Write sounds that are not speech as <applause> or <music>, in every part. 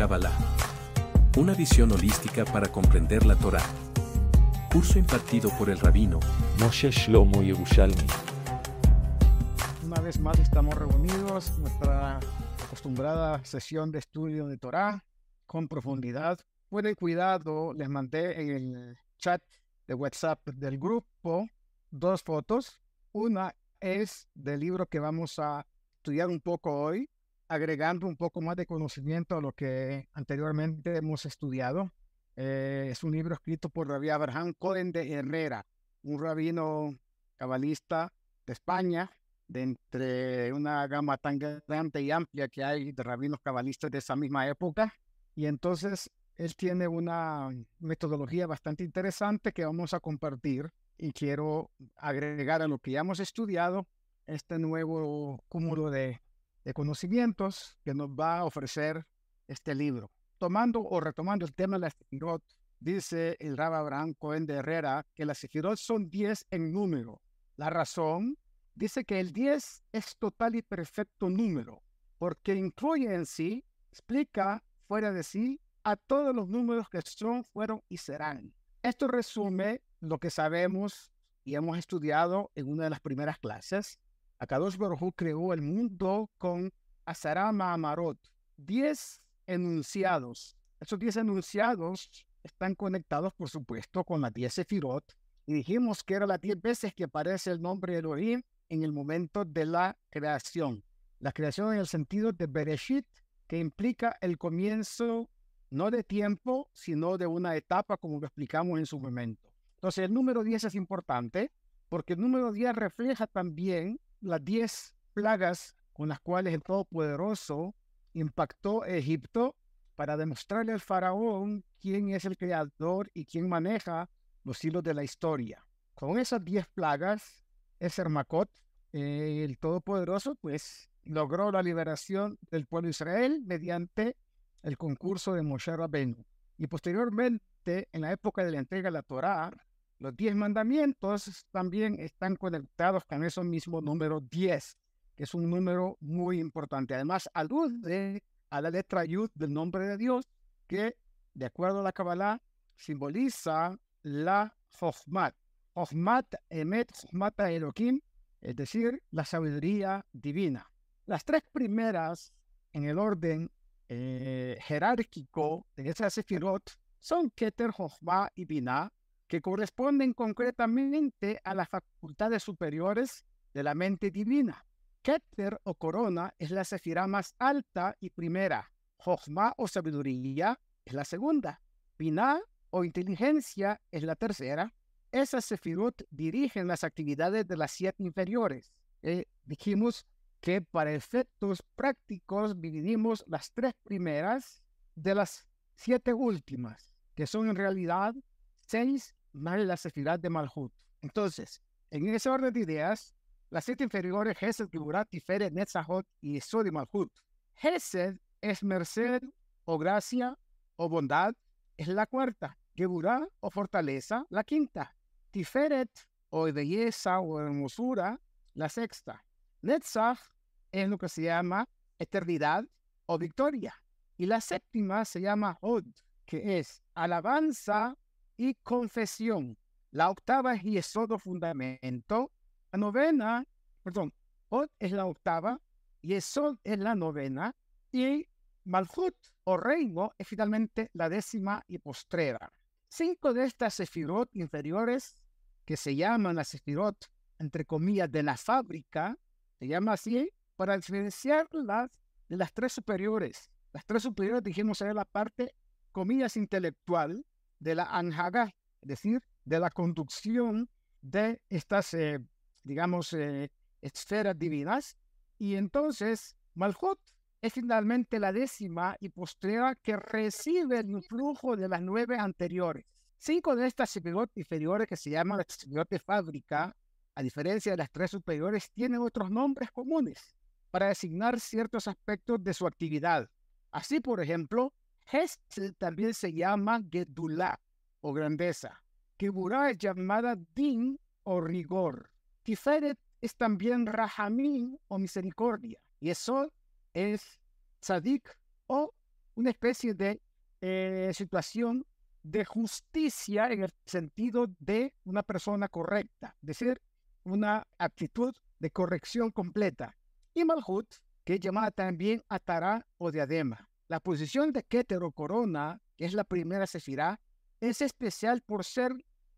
Kabbalah. Una visión holística para comprender la Torá. Curso impartido por el rabino Moshe Shlomo Yerushalmi. Una vez más estamos reunidos nuestra acostumbrada sesión de estudio de Torá con profundidad. Pueden cuidado, les mandé en el chat de WhatsApp del grupo dos fotos. Una es del libro que vamos a estudiar un poco hoy, agregando un poco más de conocimiento a lo que anteriormente hemos estudiado. Eh, es un libro escrito por Rabbi Abraham Cohen de Herrera, un rabino cabalista de España, de entre una gama tan grande y amplia que hay de rabinos cabalistas de esa misma época. Y entonces él tiene una metodología bastante interesante que vamos a compartir y quiero agregar a lo que ya hemos estudiado este nuevo cúmulo de, de conocimientos que nos va a ofrecer este libro. Tomando o retomando el tema de la Sefirot, dice el Rab Abraham Cohen de Herrera que las Sefirot son 10 en número. La razón dice que el 10 es total y perfecto número, porque incluye en sí, explica fuera de sí, a todos los números que son, fueron y serán. Esto resume lo que sabemos y hemos estudiado en una de las primeras clases. Akadosh Baruj creó el mundo con Asarama Amarot, 10 enunciados. Esos 10 enunciados están conectados, por supuesto, con las 10 Sefirot. Y dijimos que era las 10 veces que aparece el nombre Elohim en el momento de la creación. La creación en el sentido de Bereshit, que implica el comienzo no de tiempo, sino de una etapa, como lo explicamos en su momento. Entonces, el número 10 es importante porque el número 10 refleja también las 10 plagas con las cuales el Todopoderoso impactó Egipto para demostrarle al faraón quién es el creador y quién maneja los hilos de la historia. Con esas 10 plagas, Esermacot, eh, el Todopoderoso, pues logró la liberación del pueblo de Israel mediante el concurso de Moshe Rabbeinu. Y posteriormente, en la época de la entrega de la Torá, los 10 mandamientos también están conectados con esos mismo número 10, que es un número muy importante. Además, alude a la letra Yud del nombre de Dios, que, de acuerdo a la Kabbalah, simboliza la Chochmat. Chochmat Emet Chochmat Elohim, es decir, la sabiduría divina. Las tres primeras en el orden eh, jerárquico de esas sefirot son Keter, Jochma y Binah, que corresponden concretamente a las facultades superiores de la mente divina. Keter o corona es la sefirá más alta y primera. Jochma o sabiduría es la segunda. Binah o inteligencia es la tercera. Esas sefirot dirigen las actividades de las siete inferiores. Eh, dijimos que para efectos prácticos dividimos las tres primeras de las siete últimas, que son en realidad seis más la sefirá de Malhut. Entonces, en ese orden de ideas, las siete inferiores, Hesed, Geburat, Tiferet, Netzahot y Esod y Malhut. Hesed es merced o gracia o bondad, es la cuarta. Geburah o fortaleza, la quinta. Tiferet o belleza o hermosura, la sexta. Netzach es lo que se llama eternidad o victoria. Y la séptima se llama Hod, que es alabanza y confesión. La octava es Yesodo fundamento. La novena, perdón, Hod es la octava, Yesod es la novena y Malhut o reino es finalmente la décima y postrera. Cinco de estas sefirot inferiores, que se llaman las sefirot, entre comillas, de la fábrica, se llama así para diferenciarlas de las tres superiores. Las tres superiores dijimos era la parte, comillas, intelectual de la anhaga, es decir, de la conducción de estas, eh, digamos, eh, esferas divinas. Y entonces, Malhut es finalmente la décima y posterior que recibe el influjo de las nueve anteriores. Cinco de estas sefirot inferiores que se llaman las sefirot de fábrica, a diferencia de las tres superiores, tienen otros nombres comunes para designar ciertos aspectos de su actividad. Así, por ejemplo, Hesed también se llama Gedulá o grandeza. Geburah es llamada Din o rigor. Tiferet es también Rahamim o misericordia. Y eso es Tzadik o una especie de eh, situación de justicia en el sentido de una persona correcta, es decir, una actitud de corrección completa. Y Malhut, que es llamada también Atará o diadema. La posición de Keter o corona, que es la primera sefirá, es especial por ser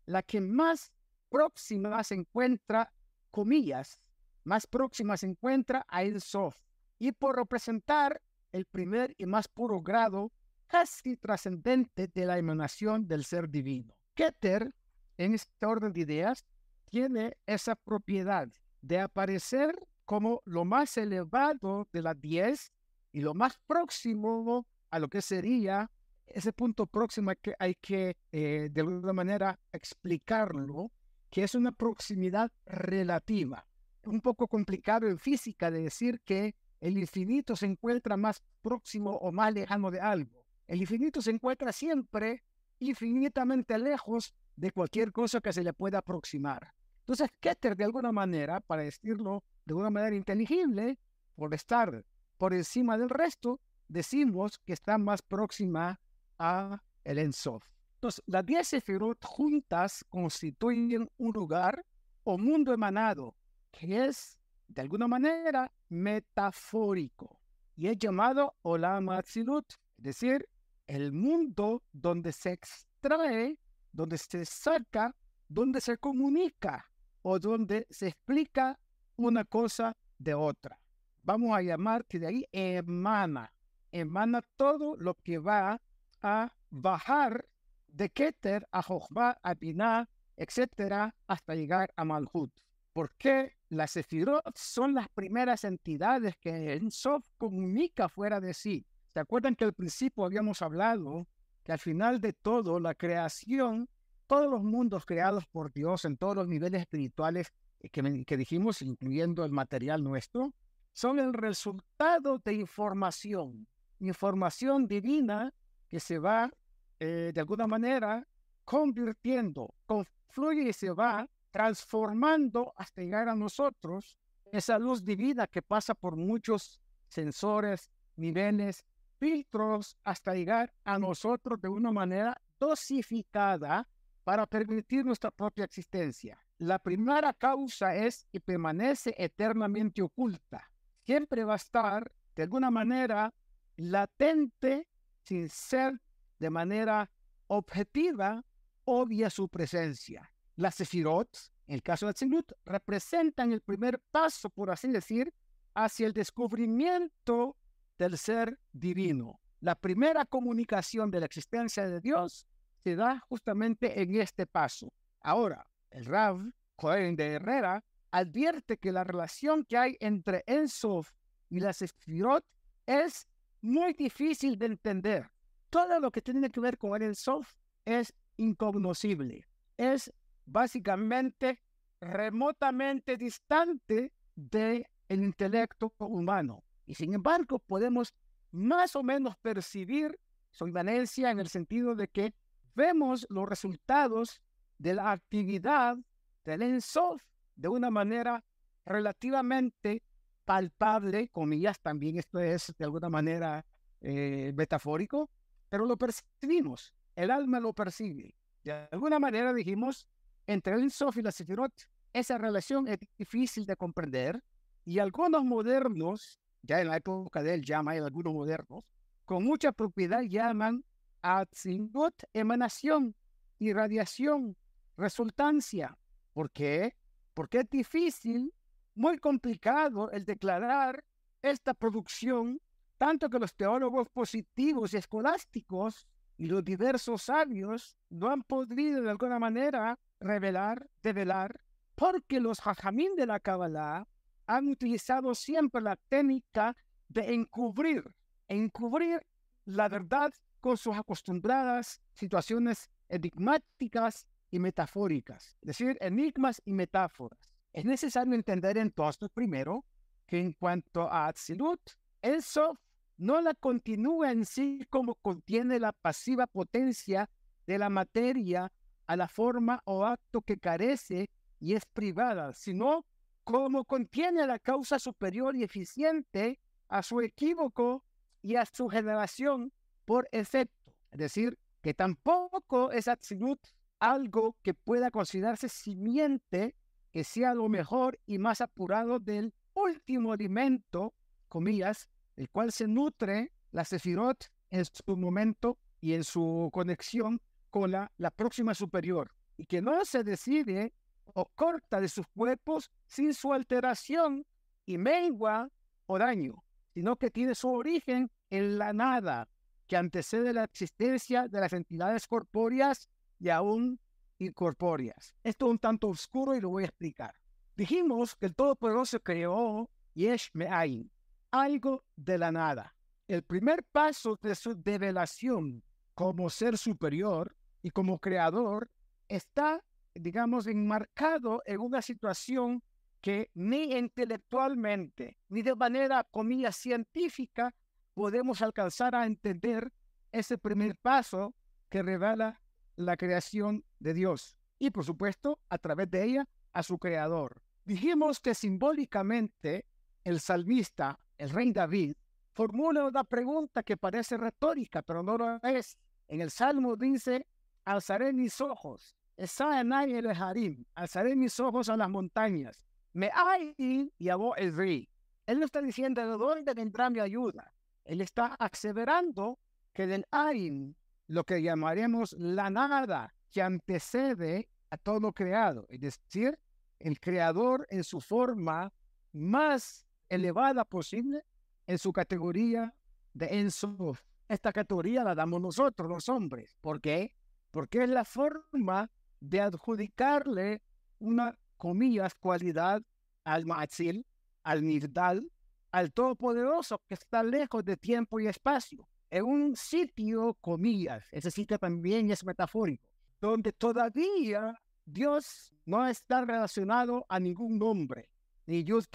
la que más próxima se encuentra, comillas, más próxima se encuentra a El Sof, y por representar el primer y más puro grado casi trascendente de la emanación del ser divino. Keter, en este orden de ideas, tiene esa propiedad de aparecer como lo más elevado de las diez y lo más próximo a lo que sería ese punto próximo que hay que eh, de alguna manera explicarlo, que es una proximidad relativa. Un poco complicado en física de decir que el infinito se encuentra más próximo o más lejano de algo. El infinito se encuentra siempre infinitamente lejos de cualquier cosa que se le pueda aproximar. Entonces, Keter, de alguna manera, para decirlo de una manera inteligible, por estar por encima del resto, decimos que está más próxima a el Ensof. Entonces, las 10 Sefirot juntas constituyen un lugar o mundo emanado, que es, de alguna manera, metafórico, y es llamado Olam Atzilut, es decir, el mundo donde se extrae, donde se saca, donde se comunica o donde se explica una cosa de otra. Vamos a llamar que de ahí emana, emana todo lo que va a bajar de Keter a Jochba, a Binah, etcétera, hasta llegar a Malhut. Porque las Sefirot son las primeras entidades que Ensof comunica fuera de sí. ¿Se acuerdan que al principio habíamos hablado que al final de todo, la creación, todos los mundos creados por Dios en todos los niveles espirituales que, que dijimos, incluyendo el material nuestro, son el resultado de información, información divina que se va eh, de alguna manera convirtiendo, confluye y se va transformando hasta llegar a nosotros esa luz divina que pasa por muchos sensores, niveles filtros hasta llegar a nosotros de una manera dosificada para permitir nuestra propia existencia. La primera causa es y permanece eternamente oculta. Siempre va a estar de alguna manera latente sin ser de manera objetiva obvia su presencia. Las sefirot, en el caso de Tzilut, representan el primer paso, por así decir, hacia el descubrimiento del ser divino. La primera comunicación de la existencia de Dios se da justamente en este paso. Ahora, el Rav Cohen de Herrera advierte que la relación que hay entre Ensof y la Sefirot es muy difícil de entender. Todo lo que tiene que ver con el Ensof es incognoscible. Es básicamente remotamente distante del intelecto humano. Y sin embargo, podemos más o menos percibir su inmanencia en el sentido de que vemos los resultados de la actividad del Ensof de una manera relativamente palpable, comillas, también esto es de alguna manera eh, metafórico, pero lo percibimos, el alma lo percibe. De alguna manera dijimos, entre el Ensof y la Sefirot, esa relación es difícil de comprender y algunos modernos ya en la época de él llama, hay algunos modernos, con mucha propiedad llaman a Tzingot emanación, irradiación, resultancia. ¿Por qué? Porque es difícil, muy complicado el declarar esta producción, tanto que los teólogos positivos y escolásticos y los diversos sabios no han podido de alguna manera revelar, develar, porque los hajamín de la Kabbalah han utilizado siempre la técnica de encubrir, encubrir la verdad con sus acostumbradas situaciones enigmáticas y metafóricas, es decir, enigmas y metáforas. Es necesario entender entonces primero que en cuanto a Atzilut, el Sof no la continúa en sí como contiene la pasiva potencia de la materia a la forma o acto que carece y es privada, sino como contiene la causa superior y eficiente a su equívoco y a su generación por efecto. Es decir, que tampoco es absolut algo que pueda considerarse simiente que sea lo mejor y más apurado del último alimento, comillas, el cual se nutre la Sefirot en su momento y en su conexión con la, la próxima superior, y que no se decide o corta de sus cuerpos sin su alteración y mengua o daño, sino que tiene su origen en la nada, que antecede la existencia de las entidades corpóreas y aún incorpóreas. Esto es un tanto oscuro y lo voy a explicar. Dijimos que el Todopoderoso creó Yesh Me'ayin, algo de la nada. El primer paso de su develación como ser superior y como creador está, digamos, enmarcado en una situación que ni intelectualmente ni de manera, comillas, científica podemos alcanzar a entender ese primer paso que revela la creación de Dios y, por supuesto, a través de ella, a su creador. Dijimos que simbólicamente el salmista, el rey David, formula una pregunta que parece retórica, pero no lo es. En el Salmo dice, alzaré mis ojos, el Harim, alzaré mis ojos a las montañas, me hay y abo el rey. Él no está diciendo de dónde vendrá mi ayuda. Él está aseverando que del Ain, lo que llamaremos la nada que antecede a todo creado, es decir, el creador en su forma más elevada posible, en su categoría de Ensof. Esta categoría la damos nosotros, los hombres. ¿Por qué? Porque es la forma de adjudicarle una, comillas, cualidad al Ma'atzil, al Nirdal, al Todopoderoso que está lejos de tiempo y espacio, en un sitio, comillas, ese sitio también es metafórico, donde todavía Dios no está relacionado a ningún nombre, ni Yud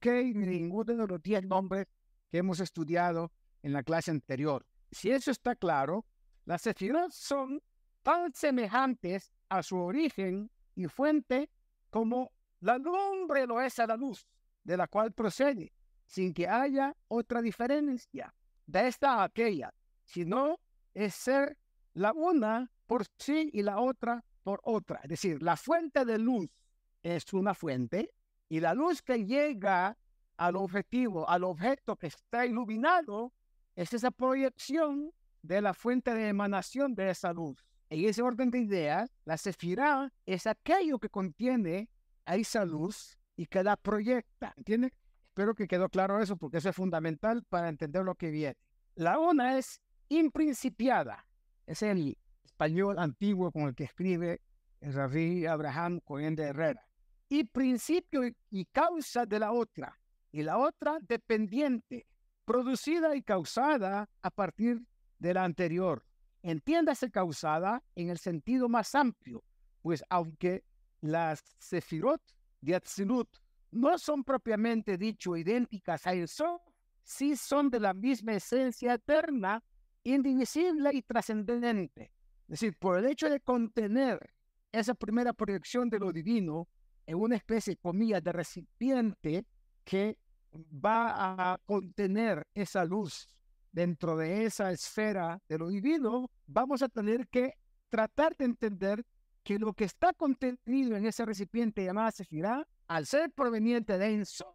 Kei ni ninguno de los diez nombres que hemos estudiado en la clase anterior. Si eso está claro, las sefirot son tan semejantes a su origen y fuente como la lumbre lo es a la luz de la cual procede sin que haya otra diferencia de esta a aquella, sino es ser la una por sí y la otra por otra. Es decir, la fuente de luz es una fuente y la luz que llega al objetivo, al objeto que está iluminado, es esa proyección de la fuente de emanación de esa luz. En ese orden de ideas, la sefirá es aquello que contiene a esa luz y que la proyecta. ¿Entiendes? Espero que quedó claro eso porque eso es fundamental para entender lo que viene. La una es imprincipiada. Es el español antiguo con el que escribe el rabí Abraham Cohen de Herrera. Y principio y causa de la otra. Y la otra dependiente, producida y causada a partir de la anterior. Entiéndase causada en el sentido más amplio, pues aunque las sefirot de Atzilut no son propiamente dicho idénticas a eso, sí son de la misma esencia eterna, indivisible y trascendente. Es decir, por el hecho de contener esa primera proyección de lo divino en una especie, comillas, de recipiente que va a contener esa luz dentro de esa esfera de lo divino, vamos a tener que tratar de entender que lo que está contenido en ese recipiente llamado Sefirah al ser proveniente de Ensof,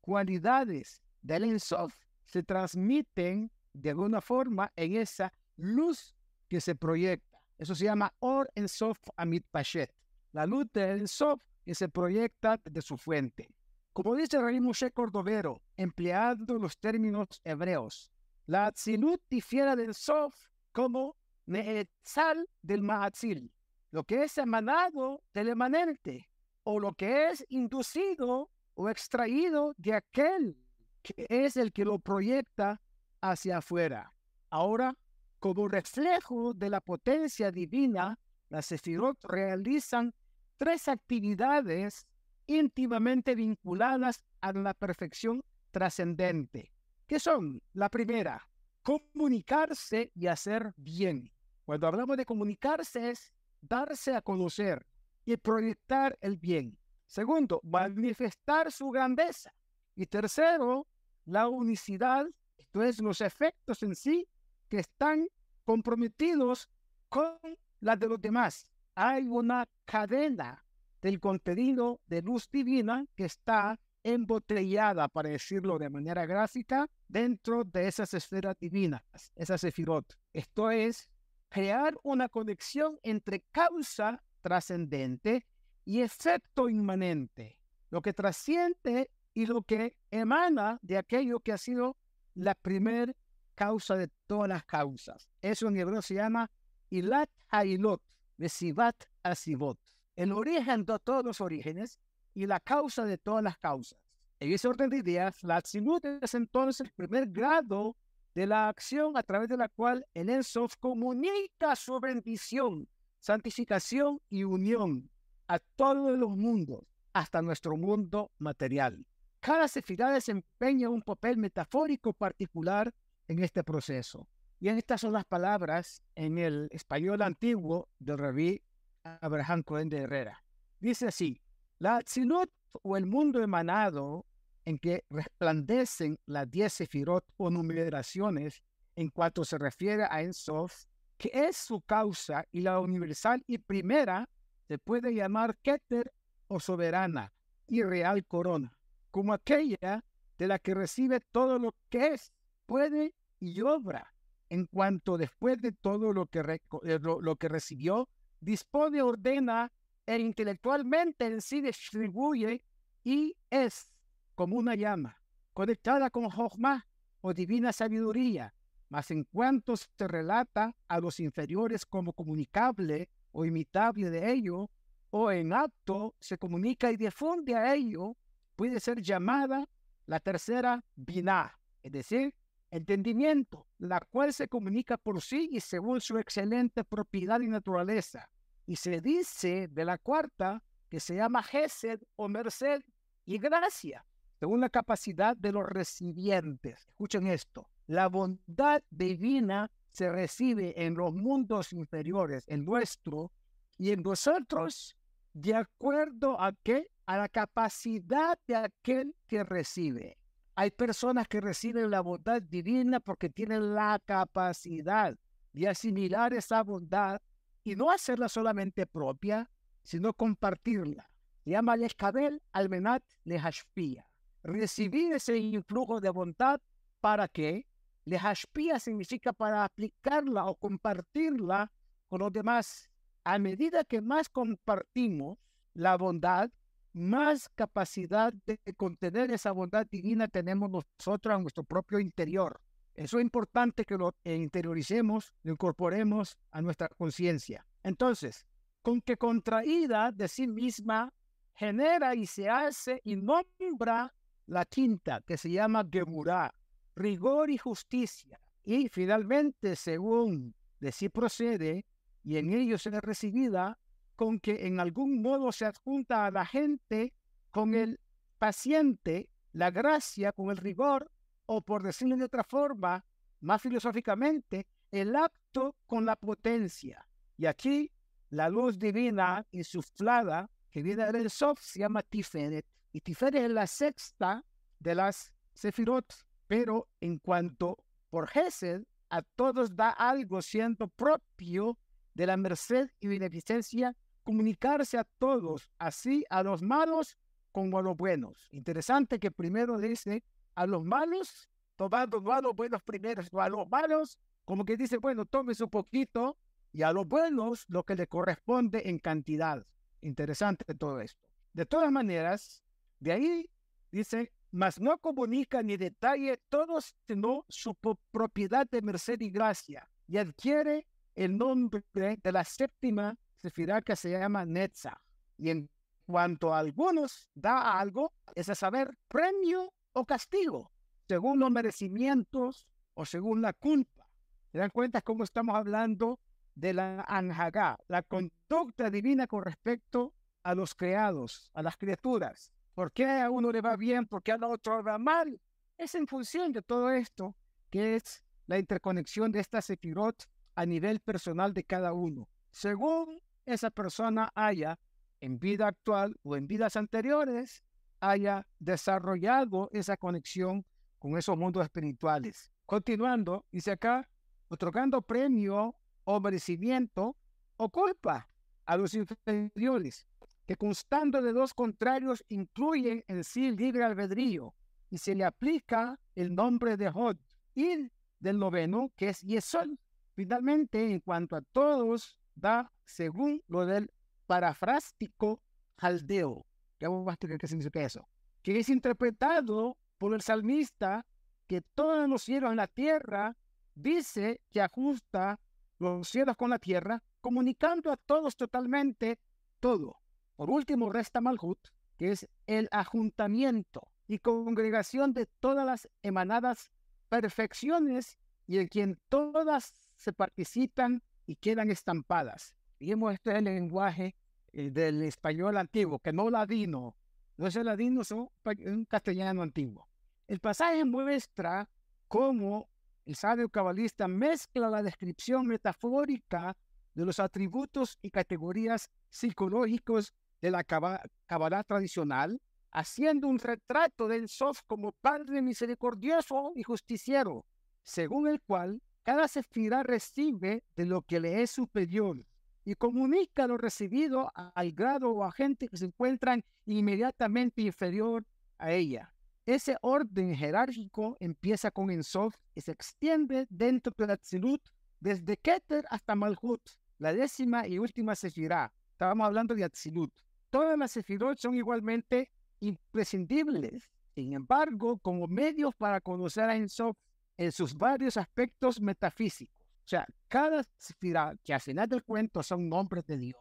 cualidades del Ensof se transmiten de alguna forma en esa luz que se proyecta. Eso se llama Or Ensof Amit Pashet, la luz del Ensof que se proyecta de su fuente. Como dice Rey Moshe Cordovero, empleando los términos hebreos, la Atzilut difiere del Sof como Neetzal del Maatzil, lo que es emanado del emanente, o lo que es inducido o extraído de aquel que es el que lo proyecta hacia afuera. Ahora, como reflejo de la potencia divina, las Sefirot realizan tres actividades íntimamente vinculadas a la perfección trascendente. ¿Qué son? La primera, comunicarse y hacer bien. Cuando hablamos de comunicarse es darse a conocer, y proyectar el bien. Segundo, manifestar su grandeza. Y tercero, la unicidad, esto es los efectos en sí que están comprometidos con las de los demás. Hay una cadena del contenido de luz divina que está embotellada, para decirlo de manera gráfica, dentro de esas esferas divinas, esas sefirot. Esto es crear una conexión entre causa trascendente y efecto inmanente, lo que trasciende y lo que emana de aquello que ha sido la primer causa de todas las causas. Eso en hebreo se llama Ilat Hailot, de Sivat a Sivot. El origen de todos los orígenes y la causa de todas las causas. En ese orden de ideas, la Atzilut es entonces el primer grado de la acción a través de la cual el Ensof comunica su bendición, santificación y unión a todos los mundos, hasta nuestro mundo material. Cada sefirá desempeña un papel metafórico particular en este proceso. Y estas son las palabras en el español antiguo del rabí Abraham Cohen de Herrera. Dice así, la Atzilut o el mundo emanado en que resplandecen las diez sefirot o numeraciones en cuanto se refiere a Ensof, que es su causa y la universal y primera, se puede llamar Keter o soberana y real corona, como aquella de la que recibe todo lo que es, puede y obra, en cuanto después de todo lo que, eh, lo que recibió, dispone, ordena e intelectualmente en sí distribuye y es como una llama, conectada con Jochma o divina sabiduría, mas en cuanto se relata a los inferiores como comunicable o imitable de ello, o en acto se comunica y difunde a ello, puede ser llamada la tercera biná, es decir, entendimiento, la cual se comunica por sí y según su excelente propiedad y naturaleza, y se dice de la cuarta que se llama Gesed o merced y gracia, según la capacidad de los recipientes. Escuchen esto. La bondad divina se recibe en los mundos inferiores, en nuestro y en nosotros, de acuerdo a qué? A la capacidad de aquel que recibe. Hay personas que reciben la bondad divina porque tienen la capacidad de asimilar esa bondad y no hacerla solamente propia, sino compartirla. Se llama Leshkabel Almenat Lehashpia. Recibir ese influjo de bondad para que Lehashpia significa para aplicarla o compartirla con los demás. A medida que más compartimos la bondad, más capacidad de contener esa bondad divina tenemos nosotros en nuestro propio interior. Eso es importante que lo interioricemos, lo incorporemos a nuestra conciencia. Entonces, con que contraída de sí misma genera y se hace y nombra la quinta, que se llama Gemurá, rigor y justicia. Y finalmente, según de sí procede, y en ello será recibida, con que en algún modo se adjunta a la gente con el paciente, la gracia, con el rigor o por decirlo de otra forma, más filosóficamente, el acto con la potencia. Y aquí la luz divina insuflada que viene del Sof se llama Tiferet. Y Tiferet es la sexta de las Sefirot. Pero en cuanto por Gesed, a todos da algo siendo propio de la merced y beneficencia, comunicarse a todos, así a los malos como a los buenos. Interesante que primero dice a los malos, tomando no a los buenos primero, a los malos, como que dice, bueno, tómese un poquito, y a los buenos lo que le corresponde en cantidad. Interesante todo esto. De todas maneras, de ahí dice, mas no comunica ni detalle todos, sino su propiedad de merced y gracia, y adquiere el nombre de la séptima sefirá que se llama Netza. Y en cuanto a algunos da algo, es a saber, premio o castigo según los merecimientos o según la culpa. ¿Se dan cuenta cómo estamos hablando de la anjagá, la conducta divina con respecto a los creados, a las criaturas? ¿Por qué a uno le va bien? ¿Por qué a otro le va mal? Es en función de todo esto que es la interconexión de esta sefirot a nivel personal de cada uno. Según esa persona haya en vida actual o en vidas anteriores, haya desarrollado esa conexión con esos mundos espirituales. Continuando, dice acá, otorgando premio o merecimiento o culpa a los inferiores, que constando de dos contrarios incluyen en sí libre albedrío y se le aplica el nombre de Hod y del noveno que es Yesod. Finalmente, en cuanto a todos, da según lo del parafrástico aldeo. ¿Qué vamos a qué significa eso? Que es interpretado por el salmista que todos los cielos en la tierra dice que ajusta los cielos con la tierra, comunicando a todos totalmente todo. Por último, resta Malhut, que es el ajuntamiento y congregación de todas las emanadas perfecciones y en quien todas se participan y quedan estampadas. Digamos, este es el lenguaje eh, del español antiguo, que no ladino, no es el ladino, es un castellano antiguo. El pasaje muestra cómo el sabio cabalista mezcla la descripción metafórica de los atributos y categorías psicológicos de la cabalá tradicional, haciendo un retrato del Sof como Padre misericordioso y justiciero, según el cual cada sefirá recibe de lo que le es superior y comunica lo recibido al grado o a gente que se encuentran inmediatamente inferior a ella. Ese orden jerárquico empieza con Ensof y se extiende dentro de la Tzilut desde Keter hasta Malhut, la décima y última sefirá. Estábamos hablando de Atzilut. Todas las sefirot son igualmente imprescindibles, sin embargo, como medios para conocer a Ensof en sus varios aspectos metafísicos. O sea, cada sefirá, que al final del cuento son nombres de Dios,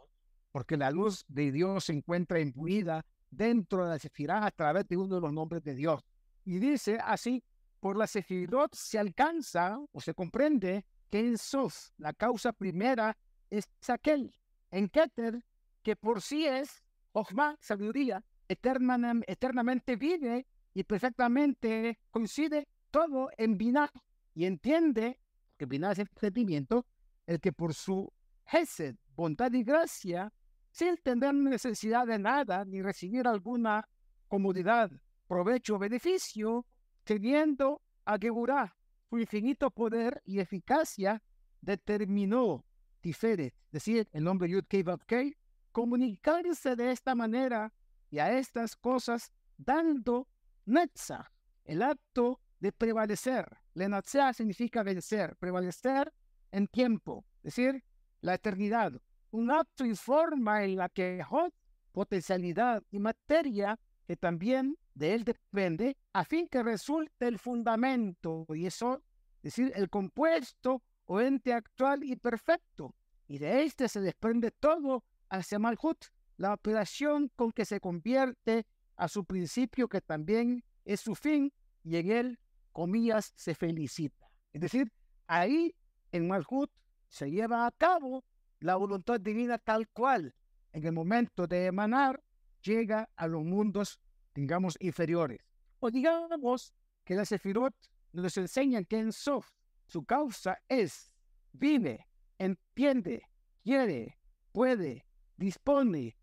porque la luz de Dios se encuentra imbuida dentro de la sefirá a través de uno de los nombres de Dios. Y dice así, por la sefirot se alcanza o se comprende que en Sof la causa primera es aquel, en Keter, que por sí es Ojma, sabiduría, eternamente vive y perfectamente coincide todo en Binah y entiende, que Binah es el sentimiento, el que por su Hesed, bondad y gracia, sin tener necesidad de nada ni recibir alguna comodidad, provecho o beneficio, teniendo a Geburah su infinito poder y eficacia, determinó Tiferet, decir, el nombre Yud Kei, comunicarse de esta manera y a estas cosas dando netza, el acto de prevalecer. Lenatzea significa vencer, prevalecer en tiempo, es decir, la eternidad. Un acto y forma en la que Hot, potencialidad y materia, que también de él depende, a fin que resulte el fundamento, y eso, es decir, el compuesto o ente actual y perfecto. Y de este se desprende todo hacia Malhut, la operación con que se convierte a su principio, que también es su fin, y en él, comillas, se felicita. Es decir, ahí en Malhut se lleva a cabo la voluntad divina tal cual. En el momento de emanar, llega a los mundos, digamos, inferiores. O digamos que la Sefirot nos enseñan que en Sof su causa es, vive, entiende, quiere, puede, dispone,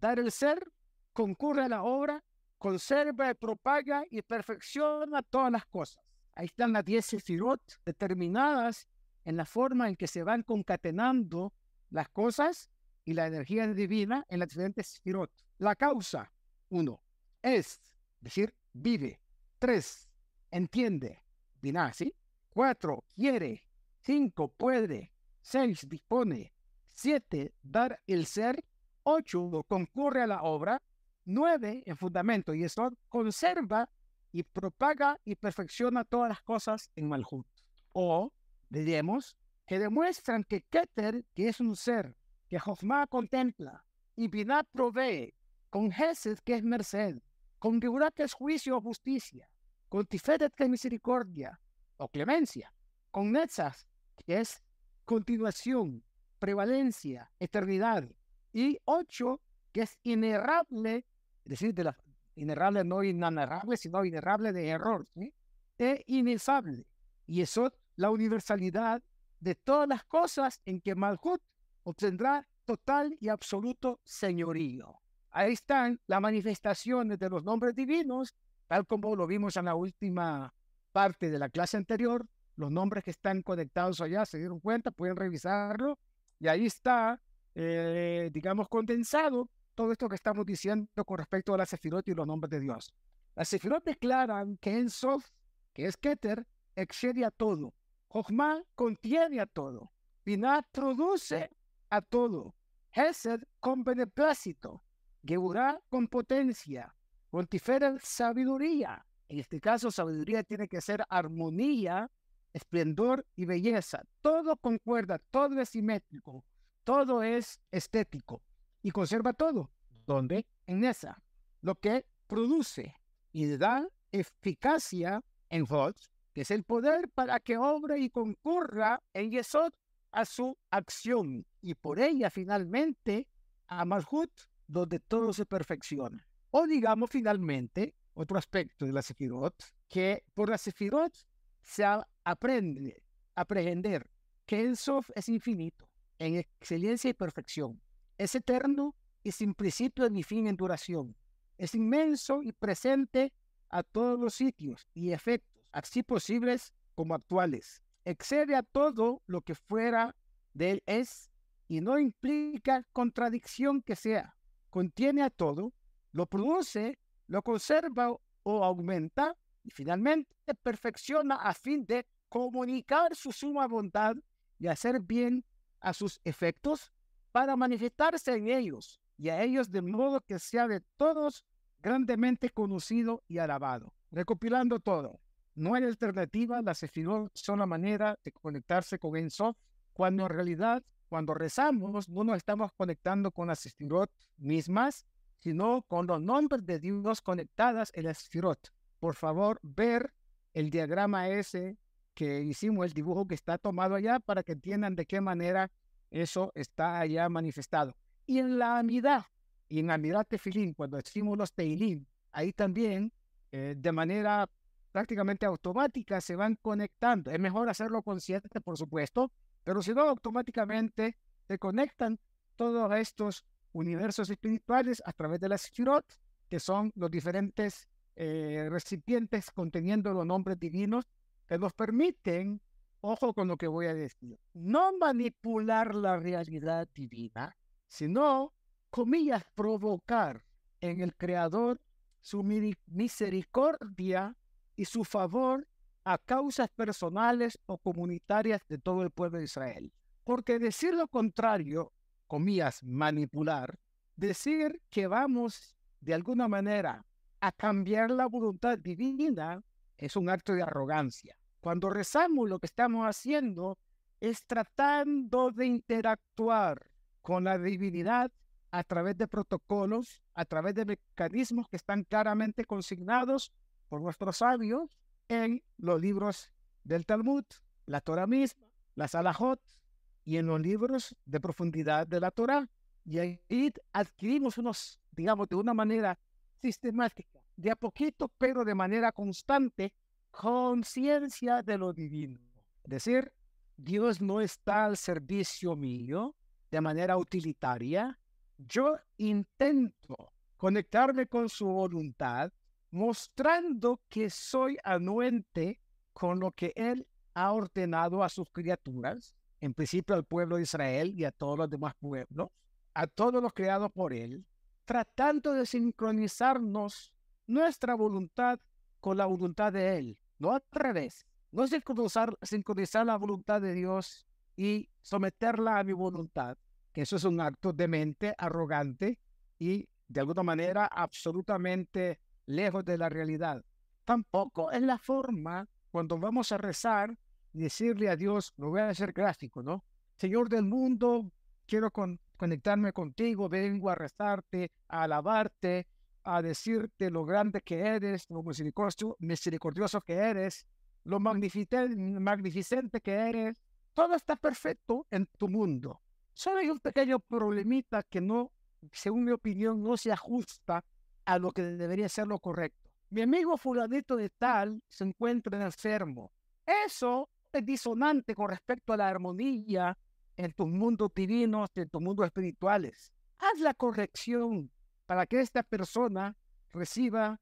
dar el ser, concurre a la obra, conserva, propaga y perfecciona todas las cosas. Ahí están las diez sefirot determinadas en la forma en que se van concatenando las cosas y la energía divina en las diferentes sefirot. La causa, uno, es, decir, vive. Tres, entiende, binah, ¿sí? Cuatro, quiere. Cinco, puede. Seis, dispone. 7. Dar el ser. 8. Concurre a la obra. 9. En fundamento y esto conserva y propaga y perfecciona todas las cosas en Malhut. O, diríamos, que demuestran que Keter, que es un ser, que Jochma contempla, y Binah provee, con Hesed, que es merced, con Geburah, que es juicio o justicia, con Tiferet, que es misericordia o clemencia, con Netzach, que es continuación, prevalencia, eternidad. Y ocho, que es inerrable, es decir, de la, inerrable no inanarrable, sino inerrable de error, ¿sí? e inefable. Y eso, la universalidad de todas las cosas en que Malhut obtendrá total y absoluto señorío. Ahí están las manifestaciones de los nombres divinos, tal como lo vimos en la última parte de la clase anterior, los nombres que están conectados allá, se dieron cuenta, pueden revisarlo y ahí está, eh, digamos, condensado todo esto que estamos diciendo con respecto a la Sefirot y los nombres de Dios. Las Sefirot declaran que en Sof, que es Keter, excede a todo. Jochma contiene a todo. Binah produce a todo. Hesed con beneplácito. Geburah con potencia. Pontifera sabiduría. En este caso, sabiduría tiene que ser armonía, esplendor y belleza. Todo concuerda, todo es simétrico, todo es estético y conserva todo. ¿Dónde? En esa. Lo que produce y da eficacia en Hot, que es el poder para que obre y concurra en Yesod a su acción y por ella finalmente a Malhut, donde todo se perfecciona. O digamos finalmente, otro aspecto de la Sefirot, que por la Sefirot se aprende a aprender que el Sof es infinito, en excelencia y perfección. Es eterno y sin principio ni fin en duración. Es inmenso y presente a todos los sitios y efectos, así posibles como actuales. Excede a todo lo que fuera de él es y no implica contradicción que sea. Contiene a todo, lo produce, lo conserva o aumenta y finalmente perfecciona a fin de comunicar su suma bondad y hacer bien a sus efectos para manifestarse en ellos y a ellos de modo que sea de todos grandemente conocido y alabado. Recopilando todo, no hay alternativa, las sefirot son la manera de conectarse con Ensof, cuando en realidad, cuando rezamos, no nos estamos conectando con las sefirot mismas, sino con los nombres de Dios conectadas en las sefirot. Por favor, ver el diagrama ese que hicimos, el dibujo que está tomado allá, para que entiendan de qué manera eso está allá manifestado. Y en la Amidad, y en Amidad Tefilín, cuando decimos los Teilim, ahí también, eh, de manera prácticamente automática, se van conectando. Es mejor hacerlo consciente, por supuesto, pero si no, automáticamente se conectan todos estos universos espirituales a través de las Sefirot, que son los diferentes eh, recipientes conteniendo los nombres divinos que nos permiten, ojo con lo que voy a decir, no manipular la realidad divina, sino, comillas, provocar en el Creador su misericordia y su favor a causas personales o comunitarias de todo el pueblo de Israel. Porque decir lo contrario, comillas, manipular, decir que vamos de alguna manera a cambiar la voluntad divina es un acto de arrogancia. Cuando rezamos lo que estamos haciendo es tratando de interactuar con la divinidad a través de protocolos, a través de mecanismos que están claramente consignados por nuestros sabios en los libros del Talmud, la Torah misma, la Salahot y en los libros de profundidad de la Torah. Y ahí adquirimos unos, digamos, de una manera sistemática, de a poquito, pero de manera constante, conciencia de lo divino. Es decir, Dios no está al servicio mío de manera utilitaria. Yo intento conectarme con su voluntad, mostrando que soy anuente con lo que Él ha ordenado a sus criaturas, en principio al pueblo de Israel y a todos los demás pueblos, a todos los creados por Él, tratando de sincronizarnos nuestra voluntad con la voluntad de Él, no al revés, no sincronizar, la voluntad de Dios y someterla a mi voluntad, que eso es un acto de mente arrogante y de alguna manera absolutamente lejos de la realidad. Tampoco es la forma cuando vamos a rezar y decirle a Dios, lo voy a hacer gráfico, ¿no? Señor del mundo, quiero con, conectarme contigo, vengo a rezarte, a alabarte, a decirte lo grande que eres, lo misericordioso, que eres, lo magnificente que eres. Todo está perfecto en tu mundo. Solo hay un pequeño problemita que no, según mi opinión, no se ajusta a lo que debería ser lo correcto. Mi amigo fulanito de tal se encuentra enfermo. Eso es disonante con respecto a la armonía en tus mundos divinos, en tus mundos espirituales. Haz la corrección para que esta persona reciba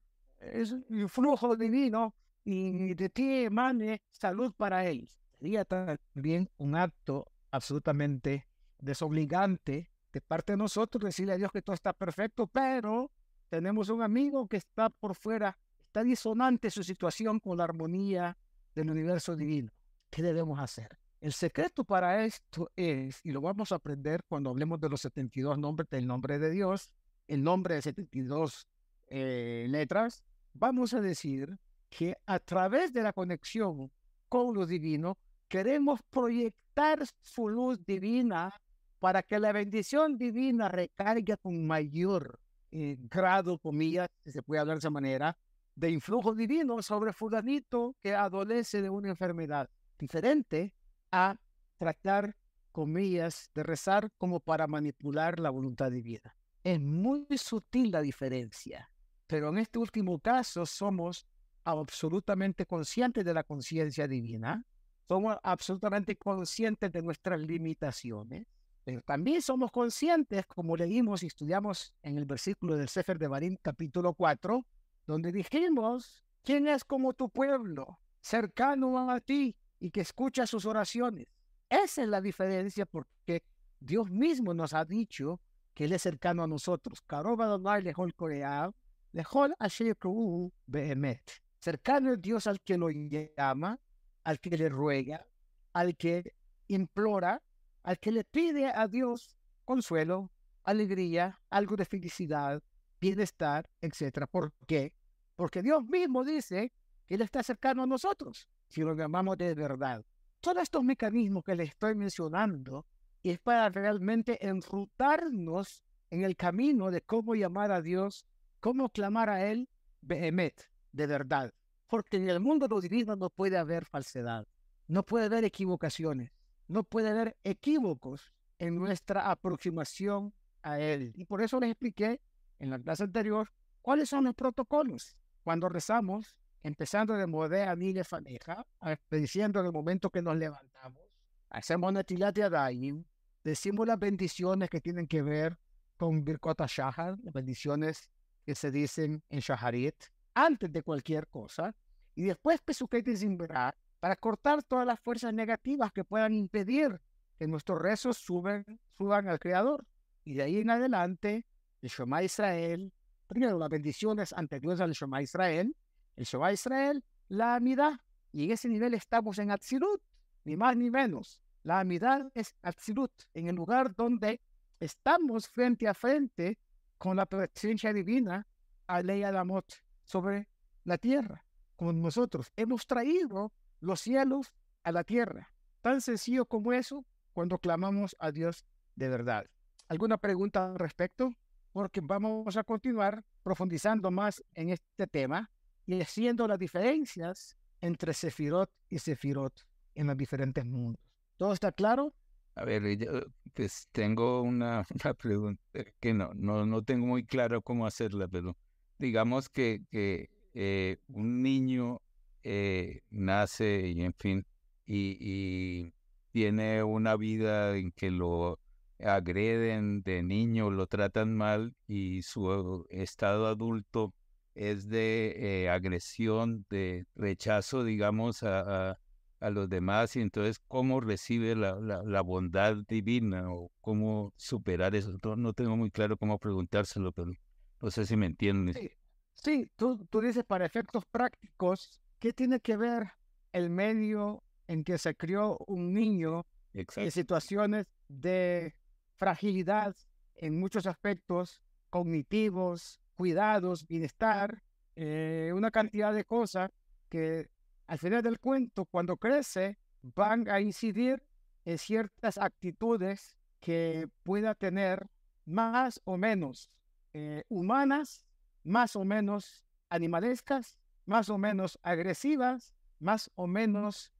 un flujo divino y de ti emane salud para él. Sería también un acto absolutamente desobligante de parte de nosotros decirle a Dios que todo está perfecto, pero tenemos un amigo que está por fuera, está disonante su situación con la armonía del universo divino. ¿Qué debemos hacer? El secreto para esto es, y lo vamos a aprender cuando hablemos de los 72 nombres del nombre de Dios, el nombre de 72 eh, letras, vamos a decir que a través de la conexión con lo divino, queremos proyectar su luz divina para que la bendición divina recargue con mayor eh, grado, comillas, si se puede hablar de esa manera, de influjo divino sobre fulanito que adolece de una enfermedad, diferente a tratar, comillas, de rezar como para manipular la voluntad divina. Es muy sutil la diferencia, pero en este último caso somos absolutamente conscientes de la conciencia divina, somos absolutamente conscientes de nuestras limitaciones, pero también somos conscientes, como leímos y estudiamos en el versículo del Sefer de Barín, capítulo 4, donde dijimos, ¿quién es como tu pueblo, cercano a ti y que escucha sus oraciones? Esa es la diferencia porque Dios mismo nos ha dicho que Él es cercano a nosotros. Cercano es Dios al que lo llama, al que le ruega, al que implora, al que le pide a Dios consuelo, alegría, algo de felicidad, bienestar, etc. ¿Por qué? Porque Dios mismo dice que Él está cercano a nosotros, si lo llamamos de verdad. Todos estos mecanismos que le estoy mencionando es para realmente enrutarnos en el camino de cómo llamar a Dios, cómo clamar a Él, Behemet, de verdad. Porque en el mundo de los divinos no puede haber falsedad, no puede haber equivocaciones, no puede haber equívocos en nuestra aproximación a Él. Y por eso les expliqué en la clase anterior cuáles son los protocolos. Cuando rezamos, empezando de Modea Nile Faneja, diciendo en el momento que nos levantamos, hacemos Natilat Yadayim, decimos las bendiciones que tienen que ver con Birkota Shahar, las bendiciones que se dicen en Shaharit, antes de cualquier cosa, y después Pesukhet y para cortar todas las fuerzas negativas que puedan impedir que nuestros rezos suben, suban al Creador. Y de ahí en adelante, el Shema Israel, primero las bendiciones anteriores al Shema Israel, el Shema Israel, la amidad. Y en ese nivel estamos en Atzilut, ni más ni menos. La amidad es Atzilut, en el lugar donde estamos frente a frente con la presencia divina, a Ley Adamot, sobre la tierra, con nosotros. Hemos traído los cielos a la tierra. Tan sencillo como eso cuando clamamos a Dios de verdad. ¿Alguna pregunta al respecto? Porque vamos a continuar profundizando más en este tema y haciendo las diferencias entre Sefirot y Sefirot en los diferentes mundos. ¿Todo está claro? A ver, pues tengo <laughs> una, pregunta que no, no, no tengo muy claro cómo hacerla, pero digamos que, que eh, un niño eh, nace y en fin, y, tiene una vida en que lo agreden de niño, lo tratan mal y su estado adulto es de eh, agresión, de rechazo, digamos, a, a, los demás y entonces cómo recibe la, la, bondad divina o cómo superar eso. No, tengo muy claro cómo preguntárselo, pero no sé si me entiendes. Sí, sí tú, tú dices para efectos prácticos, ¿Qué tiene que ver el medio en que se crió un niño en situaciones de fragilidad en muchos aspectos cognitivos, cuidados, bienestar, eh, una cantidad de cosas que al final del cuento, cuando crece, van a incidir en ciertas actitudes que pueda tener más o menos eh, humanas, más o menos animalescas más o menos agresivas, más o menos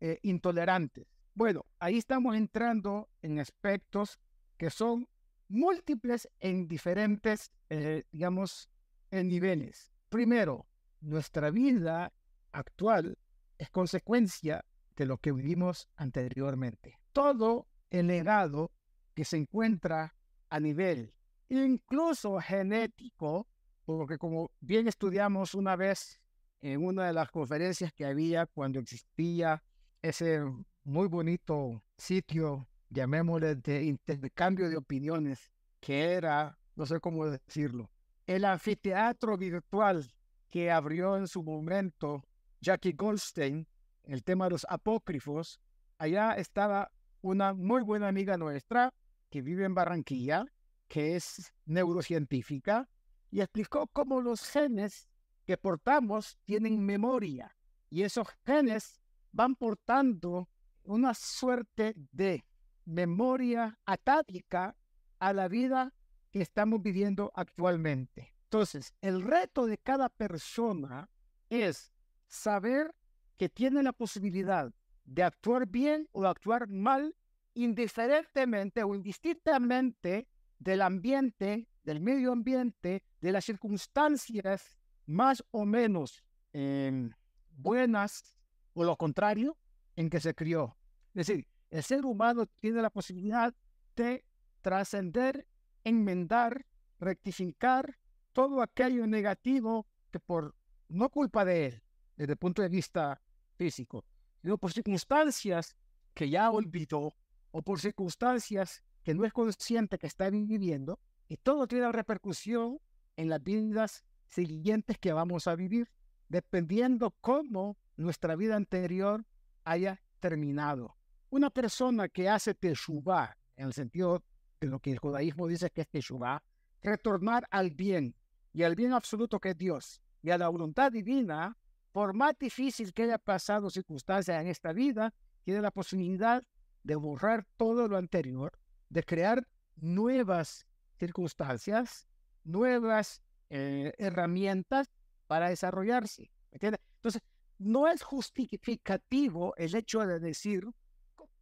eh, intolerantes. Bueno, ahí estamos entrando en aspectos que son múltiples en diferentes, eh, digamos, en niveles. Primero, nuestra vida actual es consecuencia de lo que vivimos anteriormente. Todo el legado que se encuentra a nivel incluso genético, porque como bien estudiamos una vez en una de las conferencias que había cuando existía ese muy bonito sitio, llamémosle de intercambio de opiniones, que era, no sé cómo decirlo, el anfiteatro virtual que abrió en su momento Jackie Goldstein, el tema de los apócrifos, allá estaba una muy buena amiga nuestra que vive en Barranquilla, que es neurocientífica, y explicó cómo los genes que portamos tienen memoria y esos genes van portando una suerte de memoria atávica a la vida que estamos viviendo actualmente. Entonces, el reto de cada persona es saber que tiene la posibilidad de actuar bien o actuar mal, indiferentemente o indistintamente del ambiente, del medio ambiente, de las circunstancias más o menos em, buenas o lo contrario en que se crió. Es decir, el ser humano tiene la posibilidad de trascender, enmendar, rectificar todo aquello negativo que por no culpa de él, desde el punto de vista físico, sino por circunstancias que ya olvidó o por circunstancias que no es consciente que está viviendo, y todo tiene repercusión en las vidas siguientes que vamos a vivir, dependiendo cómo nuestra vida anterior haya terminado. Una persona que hace teshuvah, en el sentido de lo que el judaísmo dice que es teshuvah, retornar al bien y al bien absoluto que es Dios y a la voluntad divina, por más difícil que haya pasado circunstancias en esta vida, tiene la posibilidad de borrar todo lo anterior, de crear nuevas circunstancias, nuevas eh, herramientas para desarrollarse. Entonces, no es justificativo el hecho de decir,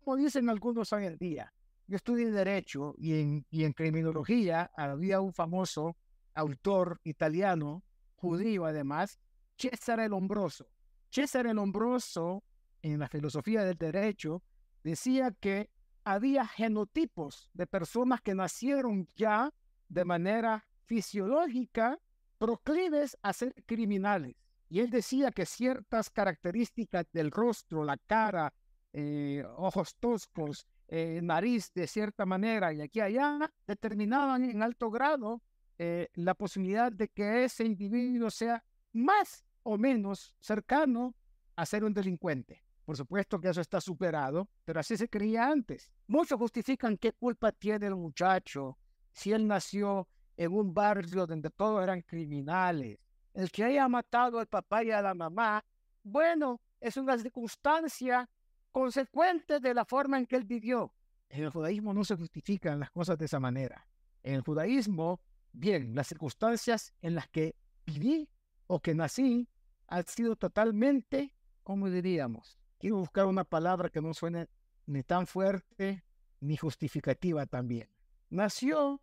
como dicen algunos hoy en día, yo estudié Derecho y en, y en Criminología había un famoso autor italiano, judío además, César el Hombroso. César el Hombroso, en la filosofía del derecho, decía que había genotipos de personas que nacieron ya de manera fisiológica proclives a ser criminales. Y él decía que ciertas características del rostro, la cara, eh, ojos toscos, eh, nariz de cierta manera y aquí allá, determinaban en alto grado eh, la posibilidad de que ese individuo sea más o menos cercano a ser un delincuente. Por supuesto que eso está superado, pero así se creía antes. Muchos justifican qué culpa tiene el muchacho si él nació en un barrio donde todos eran criminales. El que haya matado al papá y a la mamá, bueno, es una circunstancia consecuente de la forma en que él vivió. En el judaísmo no se justifican las cosas de esa manera. En el judaísmo, bien, las circunstancias en las que viví o que nací han sido totalmente, como diríamos, quiero buscar una palabra que no suene ni tan fuerte ni justificativa también. Nació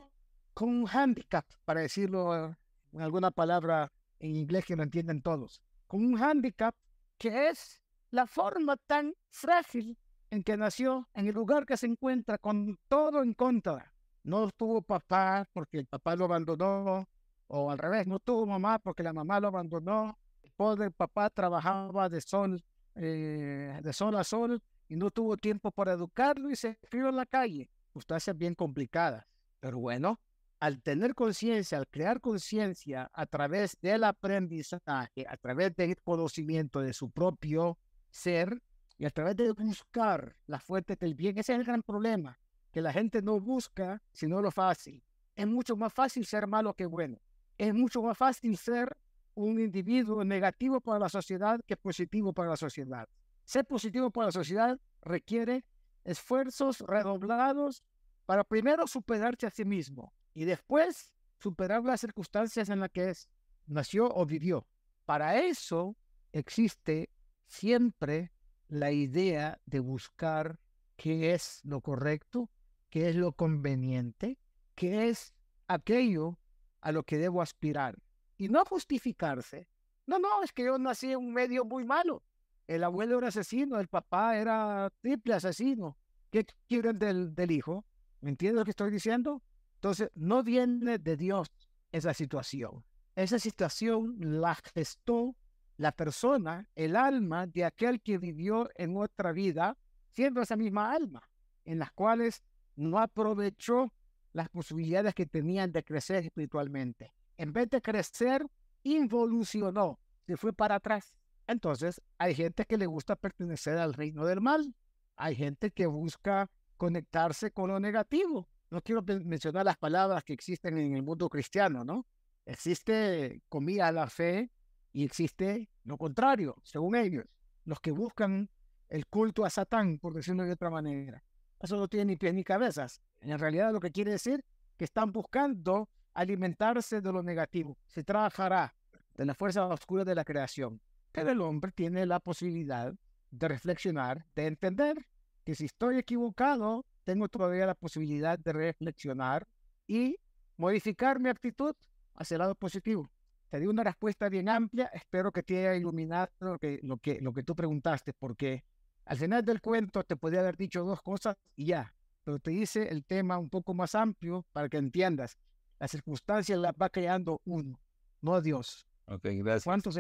con un handicap, para decirlo en alguna palabra en inglés que lo entienden todos, con un handicap que es la forma tan frágil en que nació, en el lugar que se encuentra con todo en contra. No tuvo papá porque el papá lo abandonó, o al revés, no tuvo mamá porque la mamá lo abandonó. El pobre papá trabajaba de sol, eh, de sol a sol y no tuvo tiempo para educarlo y se crió en la calle. Circunstancias bien complicadas. Pero bueno, al tener conciencia, al crear conciencia a través del aprendizaje, a través del conocimiento de su propio ser y a través de buscar la fuente del bien, ese es el gran problema, que la gente no busca sino lo fácil. Es mucho más fácil ser malo que bueno. Es mucho más fácil ser un individuo negativo para la sociedad que positivo para la sociedad. Ser positivo para la sociedad requiere esfuerzos redoblados para primero superarse a sí mismo y después superar las circunstancias en las que es, nació o vivió. Para eso existe siempre la idea de buscar qué es lo correcto, qué es lo conveniente, qué es aquello a lo que debo aspirar. Y no justificarse. No, no, es que yo nací en un medio muy malo. El abuelo era asesino, el papá era triple asesino. ¿Qué quieren del, del hijo? ¿Me entiendes lo que estoy diciendo? Entonces, no viene de Dios esa situación. Esa situación la gestó la persona, el alma de aquel que vivió en otra vida, siendo esa misma alma, en las cuales no aprovechó las posibilidades que tenían de crecer espiritualmente. En vez de crecer, involucionó, se fue para atrás. Entonces, hay gente que le gusta pertenecer al reino del mal. Hay gente que busca conectarse con lo negativo. No quiero mencionar las palabras que existen en el mundo cristiano, ¿no? Existe comida a la fe y existe lo contrario, según ellos, los que buscan el culto a Satán, por decirlo de otra manera. Eso no tiene ni pies ni cabezas. En realidad lo que quiere decir que están buscando alimentarse de lo negativo. Se trabajará de la fuerza oscura de la creación. Pero el hombre tiene la posibilidad de reflexionar, de entender que si estoy equivocado, tengo todavía la posibilidad de reflexionar y modificar mi actitud hacia el lado positivo. Te di una respuesta bien amplia, espero que te haya iluminado lo que, lo que, lo que tú preguntaste, porque al final del cuento te podía haber dicho dos cosas y ya, pero te hice el tema un poco más amplio para que entiendas. Las circunstancias las va creando uno, no Dios. Ok, gracias. ¿Cuántos,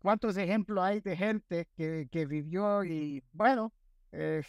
cuántos ejemplos hay de gente que, que vivió y, bueno, eh,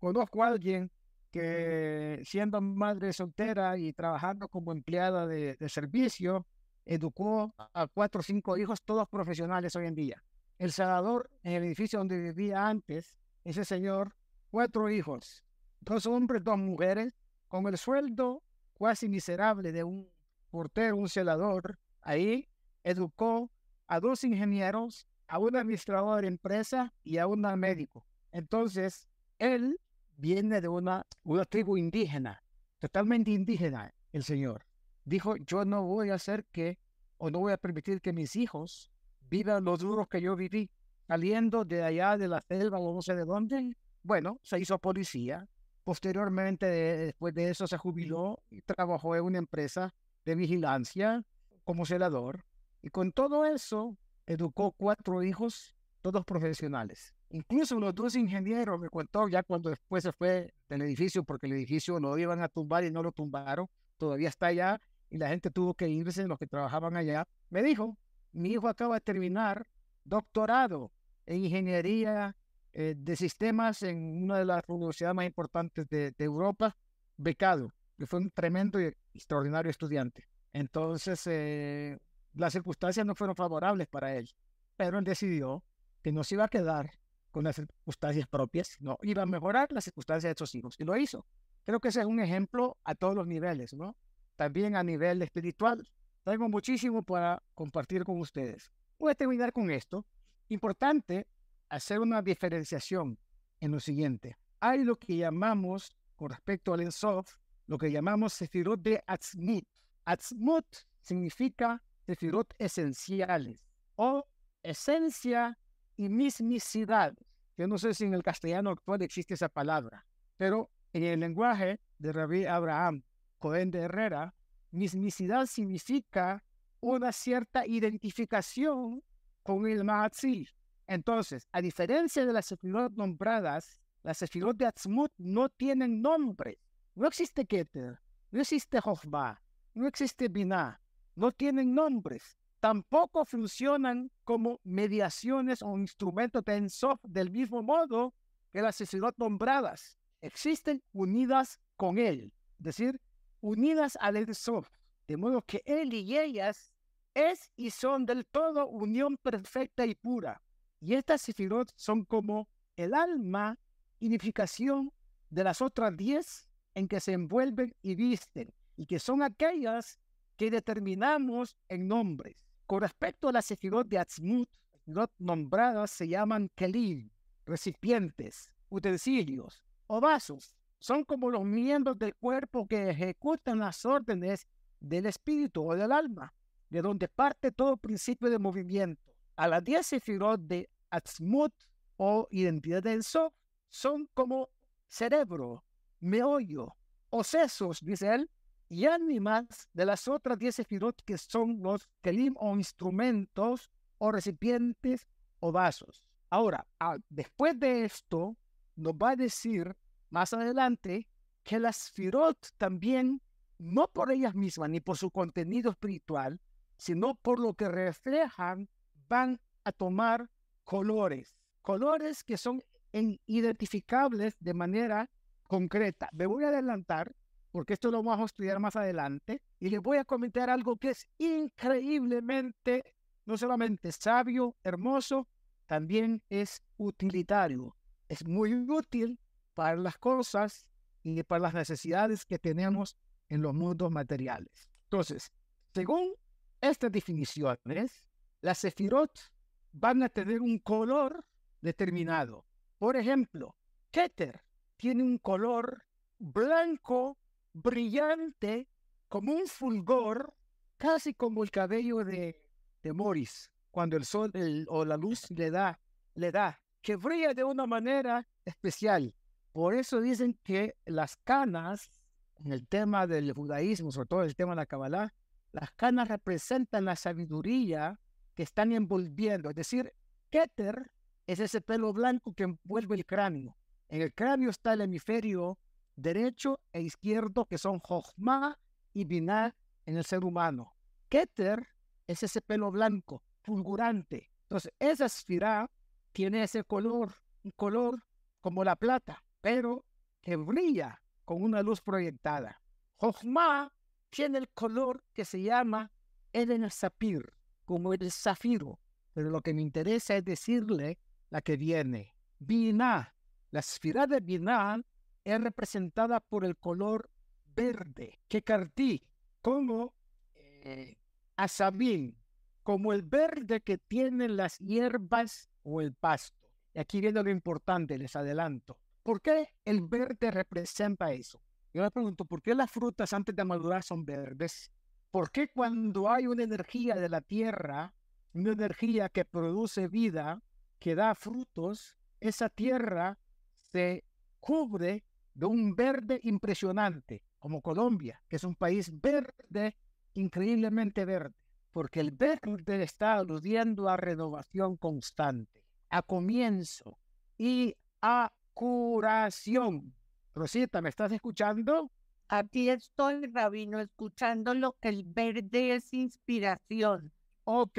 conozco a alguien que siendo madre soltera y trabajando como empleada de, de servicio, educó a cuatro o cinco hijos, todos profesionales hoy en día. El Salvador, en el edificio donde vivía antes, ese señor, cuatro hijos, dos hombres, dos mujeres, con el sueldo casi miserable de un portero, un celador, ahí educó a dos ingenieros, a un administrador de empresa y a un médico. Entonces, él viene de una, una tribu indígena, totalmente indígena, el señor. Dijo, yo no voy a hacer que, o no voy a permitir que mis hijos vivan los duros que yo viví saliendo de allá de la selva o no sé de dónde, bueno, se hizo policía. Posteriormente, después de eso, se jubiló y trabajó en una empresa de vigilancia como celador. Y con todo eso, educó cuatro hijos, todos profesionales. Incluso los dos ingenieros me contó ya cuando después se fue del edificio, porque el edificio lo iban a tumbar y no lo tumbaron, todavía está allá y la gente tuvo que irse, los que trabajaban allá. Me dijo, mi hijo acaba de terminar doctorado en ingeniería eh, de sistemas en una de las universidades más importantes de, Europa, becado, que fue un tremendo y extraordinario estudiante. Entonces, eh, las circunstancias no fueron favorables para él, pero él decidió que no se iba a quedar con las circunstancias propias, no iba a mejorar las circunstancias de sus hijos, y lo hizo. Creo que ese es un ejemplo a todos los niveles, ¿no? También a nivel espiritual. Tengo muchísimo para compartir con ustedes. Voy a terminar con esto. Importante hacer una diferenciación en lo siguiente. Hay lo que llamamos, con respecto al Ensof, lo que llamamos Sefirot de Atzmut. Atzmut significa Sefirot esenciales o esencia y mismicidad. Yo no sé si en el castellano actual existe esa palabra, pero en el lenguaje de Rabbi Abraham Cohen de Herrera, mismicidad significa una cierta identificación con el Mahatzil. Entonces, a diferencia de las sefirot nombradas, las sefirot de Atzmut no tienen nombre. No existe Keter, no existe Jochba, no existe Binah, no tienen nombres. Tampoco funcionan como mediaciones o instrumentos de Ensof del mismo modo que las sefirot nombradas. Existen unidas con él, es decir, unidas al Ensof, de modo que él y ellas es y son del todo unión perfecta y pura. Y estas sefirot son como el alma unificación de las otras diez en que se envuelven y visten, y que son aquellas que determinamos en nombres. Con respecto a las sefirot de Atzmut, las nombradas se llaman kelim, recipientes, utensilios o vasos. Son como los miembros del cuerpo que ejecutan las órdenes del espíritu o del alma de donde parte todo principio de movimiento. A las 10 sefirot de Atzmut o identidad de Ensof son como cerebro, meollo o sesos, dice él, y ánimas de las otras 10 sefirot que son los kelim o instrumentos o recipientes o vasos. Ahora, después de esto, nos va a decir más adelante que las sefirot también, no por ellas mismas ni por su contenido espiritual, sino por lo que reflejan, van a tomar colores, colores que son identificables de manera concreta. Me voy a adelantar porque esto lo vamos a estudiar más adelante y les voy a comentar algo que es increíblemente, no solamente sabio, hermoso, también es utilitario. Es muy útil para las cosas y para las necesidades que tenemos en los mundos materiales. Entonces, según estas definiciones, las sefirot van a tener un color determinado. Por ejemplo, Keter tiene un color blanco, brillante, como un fulgor, casi como el cabello de, de Morris, cuando el sol o la luz le da, le da, que brilla de una manera especial. Por eso dicen que las canas, en el tema del judaísmo, sobre todo el tema de la Kabbalah, las canas representan la sabiduría que están envolviendo. Es decir, Keter es ese pelo blanco que envuelve el cráneo. En el cráneo está el hemisferio derecho e izquierdo, que son Jochma y Binah en el ser humano. Keter es ese pelo blanco, fulgurante. Entonces, esa esfera tiene ese color, un color como la plata, pero que brilla con una luz proyectada. Jochma tiene el color que se llama Eden Sapir, como el zafiro, pero lo que me interesa es decirle la que viene. Binah, la esfera de Binah es representada por el color verde, que cartí, como eh, asabín, como el verde que tienen las hierbas o el pasto. Y aquí viene lo importante, les adelanto. ¿Por qué el verde representa eso? Yo me pregunto, ¿por qué las frutas antes de madurar son verdes? ¿Por qué cuando hay una energía de la tierra, una energía que produce vida, que da frutos, esa tierra se cubre de un verde impresionante, como Colombia, que es un país verde, increíblemente verde, porque el verde está aludiendo a renovación constante, a comienzo y a curación. Rosita, ¿me estás escuchando? Aquí estoy, Rabino, escuchándolo. El verde es inspiración. Ok,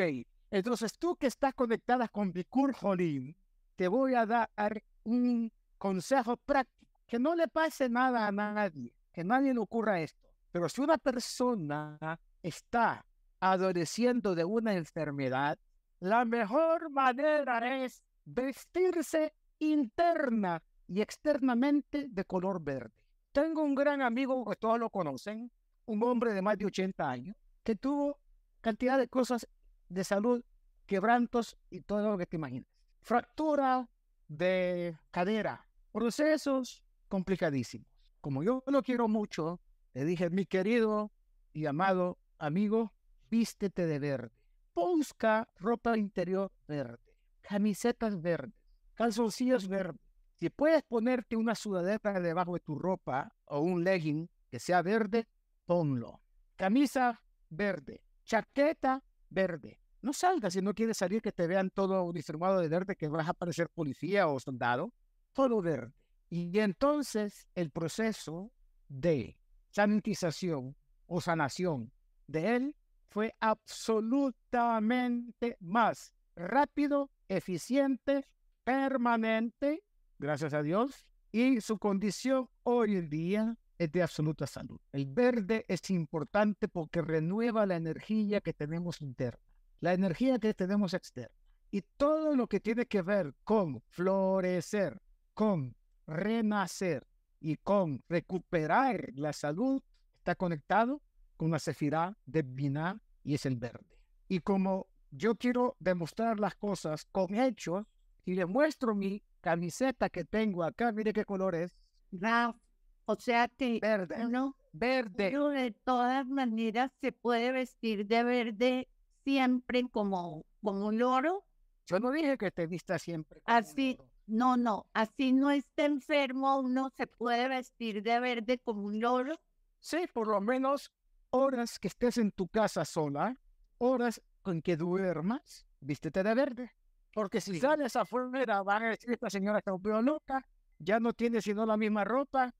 entonces tú que estás conectada con Bikur Jolim, te voy a dar un consejo práctico. Que no le pase nada a nadie, que nadie le ocurra esto. Pero si una persona está adoleciendo de una enfermedad, la mejor manera es vestirse interna y externamente de color verde. Tengo un gran amigo que todos lo conocen, un hombre de más de 80 años, que tuvo cantidad de cosas de salud, quebrantos y todo lo que te imaginas. Fractura de cadera, procesos complicadísimos. Como yo lo quiero mucho, le dije, mi querido y amado amigo, vístete de verde. Busca ropa interior verde, camisetas verdes, calzoncillos verdes, si puedes ponerte una sudadera debajo de tu ropa o un legging que sea verde, ponlo. Camisa verde, chaqueta verde. No salgas si no quieres salir que te vean todo uniformado de verde, que vas a parecer policía o soldado. Todo verde. Y entonces el proceso de sanitización o sanación de él fue absolutamente más rápido, eficiente, permanente gracias a Dios, y su condición hoy en día es de absoluta salud. El verde es importante porque renueva la energía que tenemos interna, la energía que tenemos externa. Y todo lo que tiene que ver con florecer, con renacer y con recuperar la salud está conectado con la sefirá de Binah y es el verde. Y como yo quiero demostrar las cosas con hechos, y le muestro mi camiseta que tengo acá, mire qué color es. o sea que verde, ¿no? verde. Pero de todas maneras se puede vestir de verde siempre como, como un loro. Yo no dije que te vista siempre. así, no, no, así no está enfermo, uno se puede vestir de verde como un loro. Sí, por lo menos horas que estés en tu casa sola, horas con que duermas, vístete de verde. Porque si sales afuera, van a decir, esta señora está un poco loca, ya no tiene sino la misma ropa,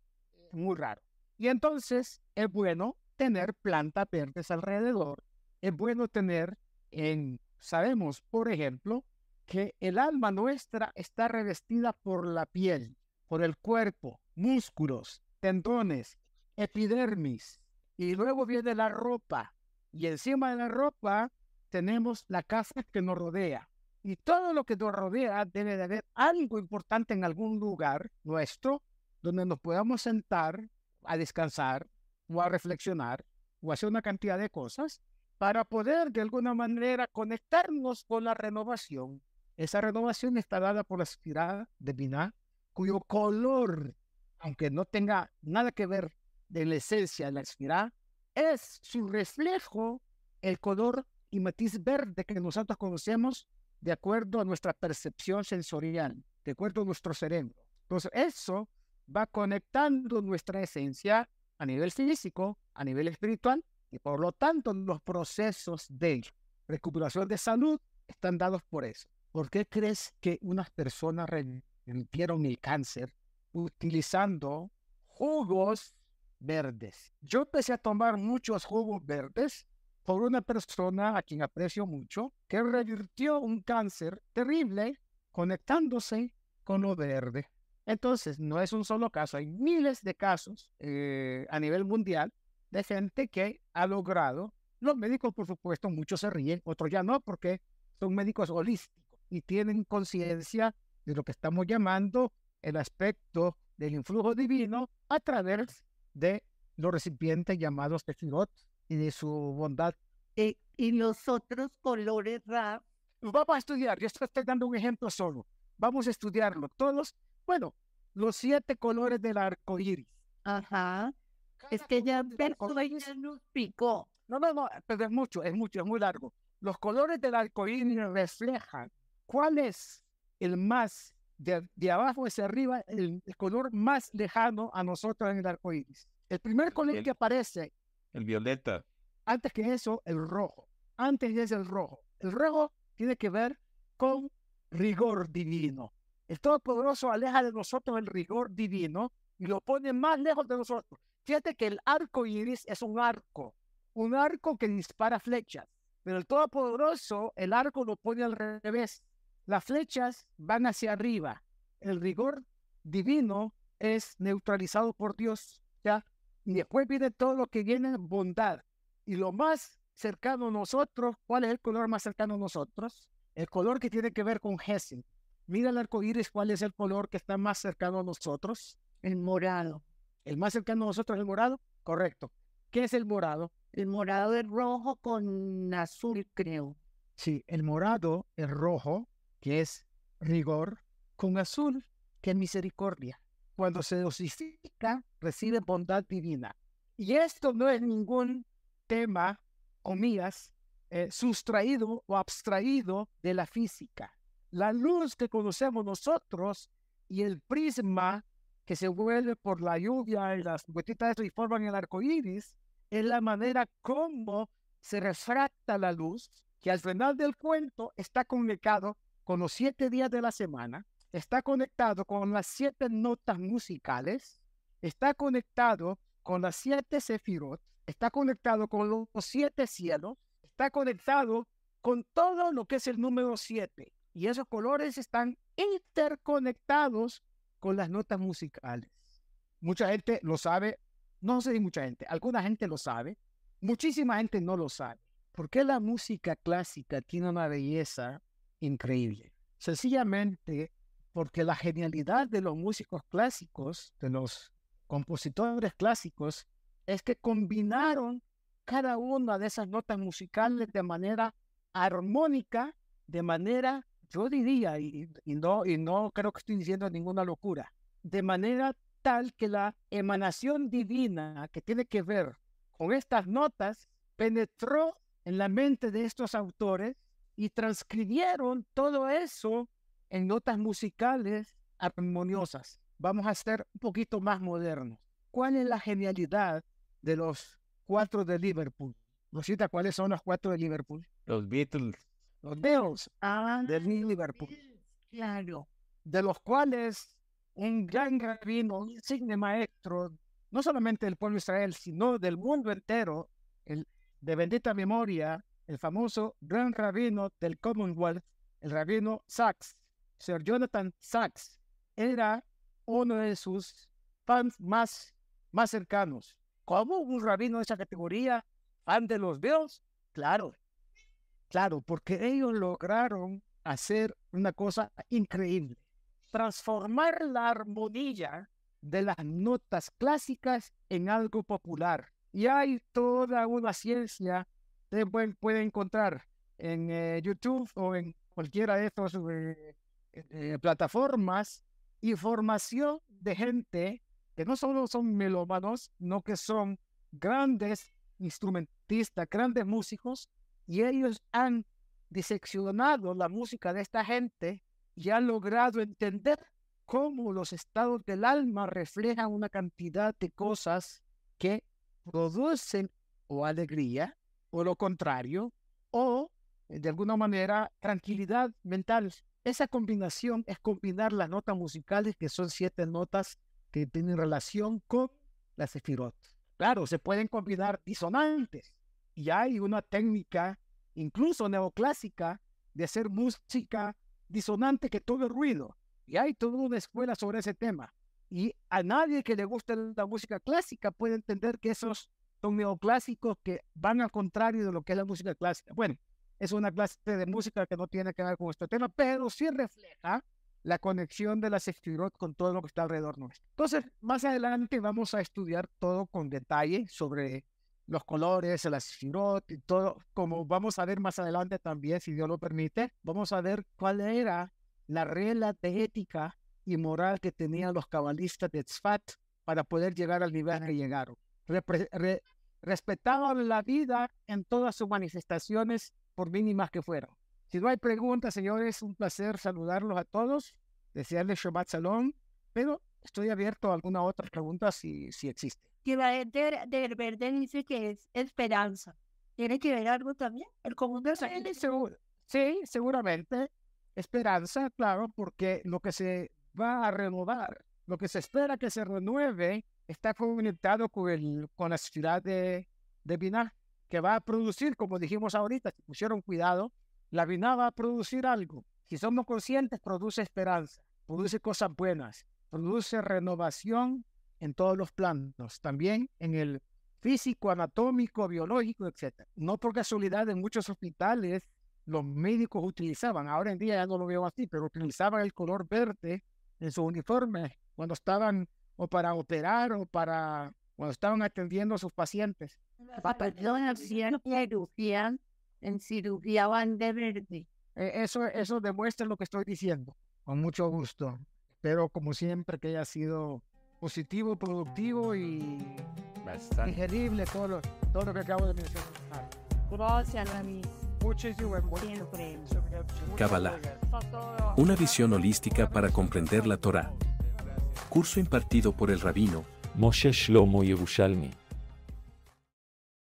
muy raro. Y entonces es bueno tener plantas verdes alrededor. Es bueno tener, en, sabemos, por ejemplo, que el alma nuestra está revestida por la piel, por el cuerpo, músculos, tendones, epidermis, y luego viene la ropa, y encima de la ropa tenemos la casa que nos rodea. Y todo lo que nos rodea debe de haber algo importante en algún lugar nuestro donde nos podamos sentar a descansar o a reflexionar o hacer una cantidad de cosas para poder de alguna manera conectarnos con la renovación. Esa renovación está dada por la espiral de Binah, cuyo color, aunque no tenga nada que ver de la esencia de la espiral, es su reflejo, el color y matiz verde que nosotros conocemos de acuerdo a nuestra percepción sensorial, de acuerdo a nuestro cerebro. Entonces, eso va conectando nuestra esencia a nivel físico, a nivel espiritual, y por lo tanto los procesos de recuperación de salud están dados por eso. ¿Por qué crees que unas personas revirtieron el cáncer utilizando jugos verdes? Yo empecé a tomar muchos jugos verdes por una persona a quien aprecio mucho, que revirtió un cáncer terrible conectándose con lo verde. Entonces, no es un solo caso, hay miles de casos eh, a nivel mundial de gente que ha logrado, los médicos por supuesto, muchos se ríen, otros ya no, porque son médicos holísticos y tienen conciencia de lo que estamos llamando el aspecto del influjo divino a través de los recipientes llamados tefirot y de su bondad. Eh, y los otros colores rap. Vamos a estudiar, yo estoy dando un ejemplo solo. Vamos a estudiarlo. Todos bueno, los siete colores del arco iris. Ajá. es que ya ya nos picó. No, no, no, pero es mucho, es mucho, es muy largo. Los colores del arco iris reflejan cuál es el más, de, de abajo hacia arriba, el, color más lejano a nosotros en el arco iris. El primer color que aparece. El violeta. Antes que eso, el rojo. Antes es el rojo. El rojo tiene que ver con rigor divino. El Todopoderoso aleja de nosotros el rigor divino y lo pone más lejos de nosotros. Fíjate que el arco iris es un arco, un arco que dispara flechas, pero el Todopoderoso, el arco lo pone al revés. Las flechas van hacia arriba. El rigor divino es neutralizado por Dios, ¿ya? Y después viene todo lo que viene bondad. Y lo más cercano a nosotros, ¿cuál es el color más cercano a nosotros? El color que tiene que ver con Gesed, Mira el arco iris, ¿cuál es el color que está más cercano a nosotros? El morado. ¿El más cercano a nosotros es el morado? Correcto. ¿Qué es el morado? El morado es rojo con azul, creo. Sí, el morado es rojo, que es rigor, con azul, que es misericordia. Cuando se dosifica, recibe bondad divina. Y esto no es ningún tema, comillas, eh, sustraído o abstraído de la física la luz que conocemos nosotros y el prisma que se vuelve por la lluvia y las gotitas y forman el arco iris, es la manera como se refracta la luz, que al final del cuento está conectado con los siete días de la semana, está conectado con las siete notas musicales, está conectado con las siete sefirot, está conectado con los siete cielos, está conectado con todo lo que es el número siete y esos colores están interconectados con las notas musicales. Mucha gente lo sabe, no sé si mucha gente, alguna gente lo sabe, muchísima gente no lo sabe. ¿Por qué la música clásica tiene una belleza increíble? Sencillamente porque la genialidad de los músicos clásicos, de los compositores clásicos, es que combinaron cada una de esas notas musicales de manera armónica, de manera yo diría, y, no, y no creo que estoy diciendo ninguna locura, de manera tal que la emanación divina que tiene que ver con estas notas penetró en la mente de estos autores y transcribieron todo eso en notas musicales armoniosas. Vamos a ser un poquito más modernos. ¿Cuál es la genialidad de los cuatro de Liverpool? Rosita, ¿cuáles son los cuatro de Liverpool? Los Beatles los Beatles ah, del Liverpool. Claro. De los cuales un gran rabino, un insigne maestro, no solamente del pueblo de Israel, sino del mundo entero, el de bendita memoria, el famoso gran rabino del Commonwealth, el rabino Sachs, Sir Jonathan Sachs, era uno de sus fans más, más cercanos. ¿Cómo un rabino de esa categoría, fan de los Beatles? Claro, claro, porque ellos lograron hacer una cosa increíble, transformar la armonía de las notas clásicas en algo popular. Y hay toda una ciencia que pueden, encontrar en eh, YouTube o en cualquiera de estas eh, eh, plataformas información de gente que no solo son melómanos, no que son grandes instrumentistas, grandes músicos, y ellos han diseccionado la música de esta gente y han logrado entender cómo los estados del alma reflejan una cantidad de cosas que producen o alegría, o lo contrario, o de alguna manera tranquilidad mental. Esa combinación es combinar las notas musicales, que son siete notas que tienen relación con las sefirot. Claro, se pueden combinar disonantes y hay una técnica, incluso neoclásica, de hacer música disonante que todo ruido. Y hay toda una escuela sobre ese tema. Y a nadie que le guste la música clásica puede entender que esos son neoclásicos que van al contrario de lo que es la música clásica. Bueno, es una clase de música que no tiene que ver con este tema, pero sí refleja la conexión de la sefirot con todo lo que está alrededor nuestro. Entonces, más adelante vamos a estudiar todo con detalle sobre los colores, las sefirot y todo, como vamos a ver más adelante también, si Dios lo permite, vamos a ver cuál era la regla de ética y moral que tenían los cabalistas de Tzfat para poder llegar al nivel que llegaron. respetaban la vida en todas sus manifestaciones, por mínimas que fueran. Si no hay preguntas, señores, un placer saludarlos a todos, desearles Shabbat Shalom, pero estoy abierto a alguna otra pregunta si, si existe. Que la gente del verde dice que es esperanza. ¿Tiene que ver algo también? El común de sí, seguro, sí, seguramente. Esperanza, claro, porque lo que se va a renovar, lo que se espera que se renueve, está conectado con, el, con la ciudad de, de Binah, que va a producir, como dijimos ahorita, si pusieron cuidado, la Binah va a producir algo. Si somos conscientes, produce esperanza, produce cosas buenas, produce renovación en todos los planos, también en el físico, anatómico, biológico, etc. No por casualidad en muchos hospitales los médicos utilizaban, ahora en día ya no lo veo así, pero utilizaban el color verde en su uniforme cuando estaban o para operar o para cuando estaban atendiendo a sus pacientes. En cirugía van de verde. E, eso, eso demuestra lo que estoy diciendo, con mucho gusto. Espero, como siempre, que haya sido positivo, productivo y Bastante. digerible todo lo, todo lo que acabo de mencionar. Gracias, Rami. Kabbalah. Una visión holística para comprender la Torah. Curso impartido por el rabino Moshe Shlomo Yerushalmi.